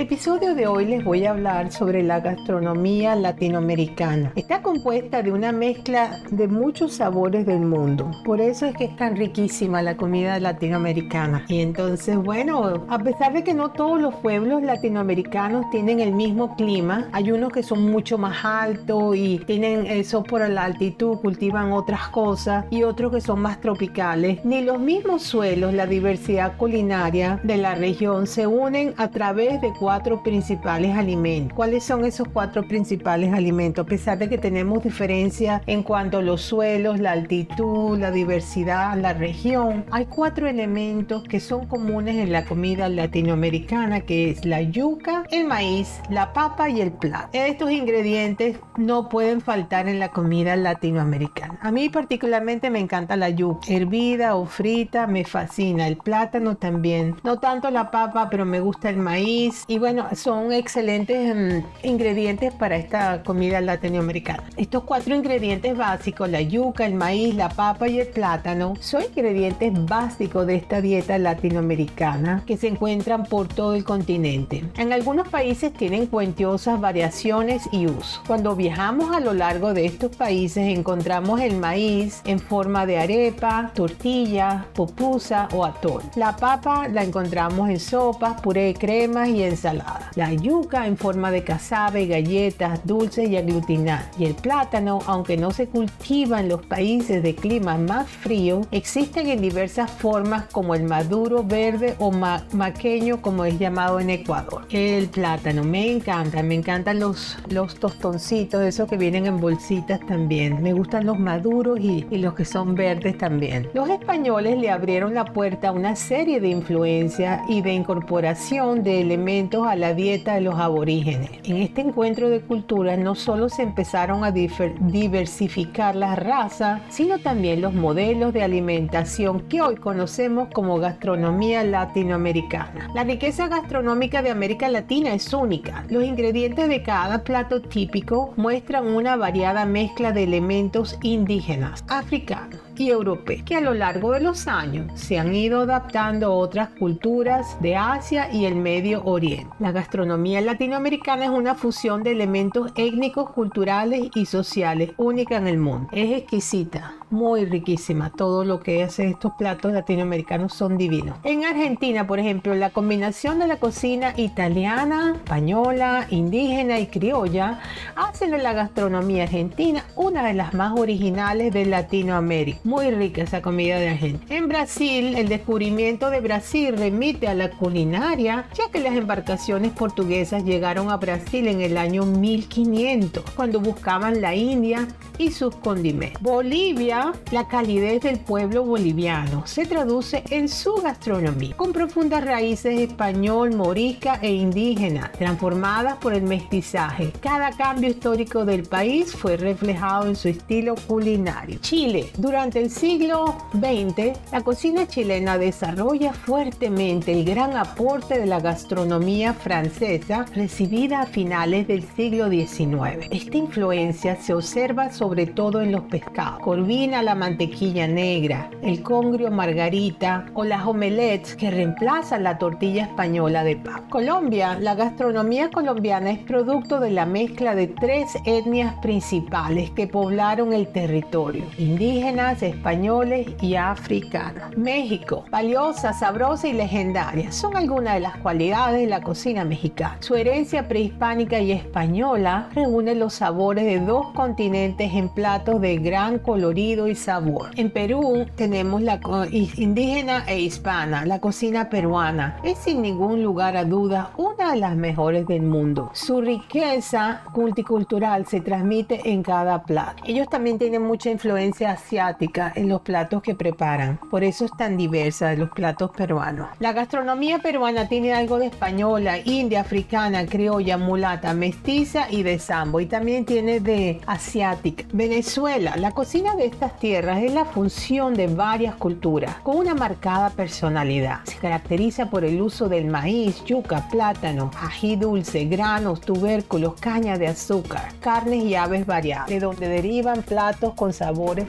El episodio de hoy les voy a hablar sobre la gastronomía latinoamericana. Está compuesta de una mezcla de muchos sabores del mundo. Por eso es que es tan riquísima la comida latinoamericana. Y entonces, bueno, a pesar de que no todos los pueblos latinoamericanos tienen el mismo clima, hay unos que son mucho más altos y tienen eso por la altitud, cultivan otras cosas y otros que son más tropicales. Ni los mismos suelos, la diversidad culinaria de la región se unen a través de cuatro principales alimentos. ¿Cuáles son esos cuatro principales alimentos? A pesar de que tenemos diferencia en cuanto a los suelos, la altitud, la diversidad, la región, hay cuatro elementos que son comunes en la comida latinoamericana, que es la yuca, el maíz, la papa y el plato. Estos ingredientes no pueden faltar en la comida latinoamericana. A mí particularmente me encanta la yuca, hervida o frita, me fascina. El plátano también. No tanto la papa, pero me gusta el maíz, y bueno, son excelentes mm, ingredientes para esta comida latinoamericana. Estos cuatro ingredientes básicos, la yuca, el maíz, la papa y el plátano, son ingredientes básicos de esta dieta latinoamericana que se encuentran por todo el continente. En algunos países tienen cuentiosas variaciones y uso. Cuando viajamos a lo largo de estos países encontramos el maíz en forma de arepa, tortilla, pupusa o atol. La papa la encontramos en sopas, puré cremas y en La yuca en forma de casabe, galletas, dulces y aglutinar. Y el plátano, aunque no se cultiva en los países de clima más frío, existen en diversas formas como el maduro verde o maqueño como es llamado en Ecuador. El plátano me encanta, me encantan los, los tostoncitos, esos que vienen en bolsitas también. Me gustan los maduros y, y los que son verdes también. Los españoles le abrieron la puerta a una serie de influencias y de incorporación de elementos a la dieta de los aborígenes. En este encuentro de culturas no solo se empezaron a diversificar las razas, sino también los modelos de alimentación que hoy conocemos como gastronomía latinoamericana. La riqueza gastronómica de América Latina es única. Los ingredientes de cada plato típico muestran una variada mezcla de elementos indígenas, africanos, y europeos, que a lo largo de los años se han ido adaptando a otras culturas de Asia y el Medio Oriente. La gastronomía latinoamericana es una fusión de elementos étnicos, culturales y sociales única en el mundo. Es exquisita, muy riquísima. Todo lo que hace estos platos latinoamericanos son divinos. En Argentina, por ejemplo, la combinación de la cocina italiana, española, indígena y criolla hace de la gastronomía argentina una de las más originales de Latinoamérica. Muy rica esa comida de Argentina. En Brasil, el descubrimiento de Brasil remite a la culinaria, ya que las embarcaciones portuguesas llegaron a Brasil en el año 1500, cuando buscaban la India y sus condimentos. Bolivia, la calidez del pueblo boliviano se traduce en su gastronomía, con profundas raíces español, morisca e indígena, transformadas por el mestizaje. Cada cambio histórico del país fue reflejado en su estilo culinario. Chile, durante el siglo XX, la cocina chilena desarrolla fuertemente el gran aporte de la gastronomía francesa recibida a finales del siglo XIX. Esta influencia se observa sobre todo en los pescados. Corvina la mantequilla negra, el congrio margarita o las omelettes que reemplazan la tortilla española de papa. Colombia, la gastronomía colombiana es producto de la mezcla de tres etnias principales que poblaron el territorio, indígenas, españoles y africanos. México, valiosa, sabrosa y legendaria, son algunas de las cualidades de la cocina mexicana. Su herencia prehispánica y española reúne los sabores de dos continentes en platos de gran colorido y sabor. En Perú tenemos la indígena e hispana, la cocina peruana. Es sin ningún lugar a duda una de las mejores del mundo. Su riqueza multicultural se transmite en cada plato. Ellos también tienen mucha influencia asiática en los platos que preparan. Por eso es tan diversa de los platos peruanos. La gastronomía peruana tiene algo de española, india, africana, criolla, mulata, mestiza y de sambo. Y también tiene de asiática. Venezuela, la cocina de estas tierras es la función de varias culturas con una marcada personalidad. Se caracteriza por el uso del maíz, yuca, plátano, ají dulce, granos, tubérculos, caña de azúcar, carnes y aves variadas, de donde derivan platos con sabores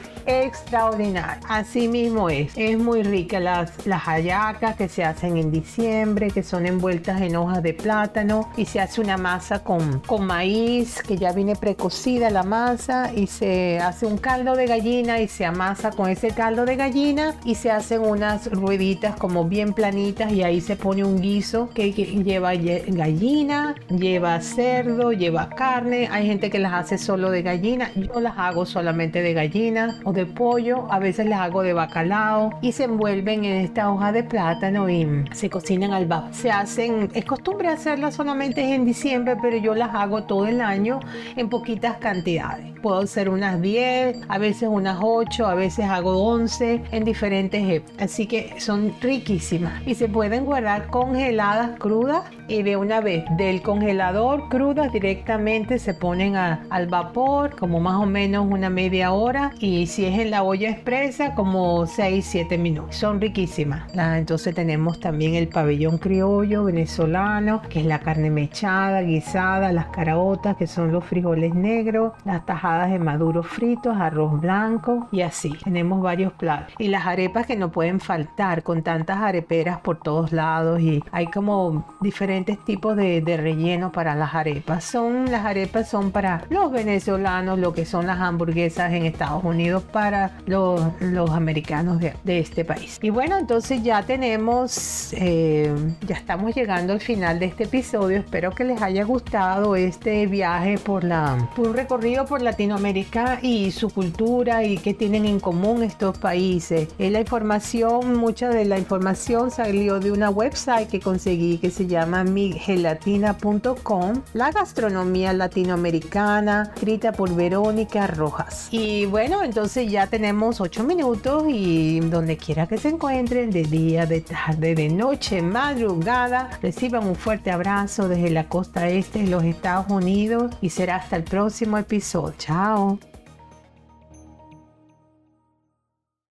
Así mismo es, es muy rica las, las hallacas que se hacen en diciembre, que son envueltas en hojas de plátano y se hace una masa con, con maíz que ya viene precocida la masa y se hace un caldo de gallina y se amasa con ese caldo de gallina y se hacen unas rueditas como bien planitas y ahí se pone un guiso que, que lleva gallina, lleva cerdo, lleva carne. Hay gente que las hace solo de gallina. Yo las hago solamente de gallina o de pollo. A veces las hago de bacalao y se envuelven en esta hoja de plátano y se cocinan al vapor. Se hacen, es costumbre hacerlas solamente en diciembre, pero yo las hago todo el año en poquitas cantidades. Puedo hacer unas 10, a veces unas 8, a veces hago 11 en diferentes épocas. Así que son riquísimas y se pueden guardar congeladas crudas y de una vez del congelador crudas directamente se ponen al vapor como más o menos una media hora y si es en la olla expresa como 6 7 minutos. Son riquísimas. Entonces tenemos también el pabellón criollo venezolano que es la carne mechada guisada las caraotas que son los frijoles negros las tajadas de maduro fritos arroz blanco y así. Tenemos varios platos. Y las arepas que no pueden faltar con tantas areperas por todos lados y hay como diferentes tipos de, de relleno para las arepas. Son las arepas son para los venezolanos, lo que son las hamburguesas en Estados Unidos para los, americanos de, este país. Y bueno, entonces ya tenemos, eh, ya estamos llegando al final de este episodio. Espero que les haya gustado este viaje por la, por un recorrido por Latinoamérica y su cultura y qué tienen en común estos países. Es la información, mucha de la información salió de una website que conseguí que se llama migelatina.com, la gastronomía latinoamericana, escrita por Verónica Rojas. Y bueno, entonces ya tenemos 8 minutos y donde quiera que se encuentren, de día, de tarde, de noche, madrugada, reciban un fuerte abrazo desde la costa este de los Estados Unidos y será hasta el próximo episodio. Chao.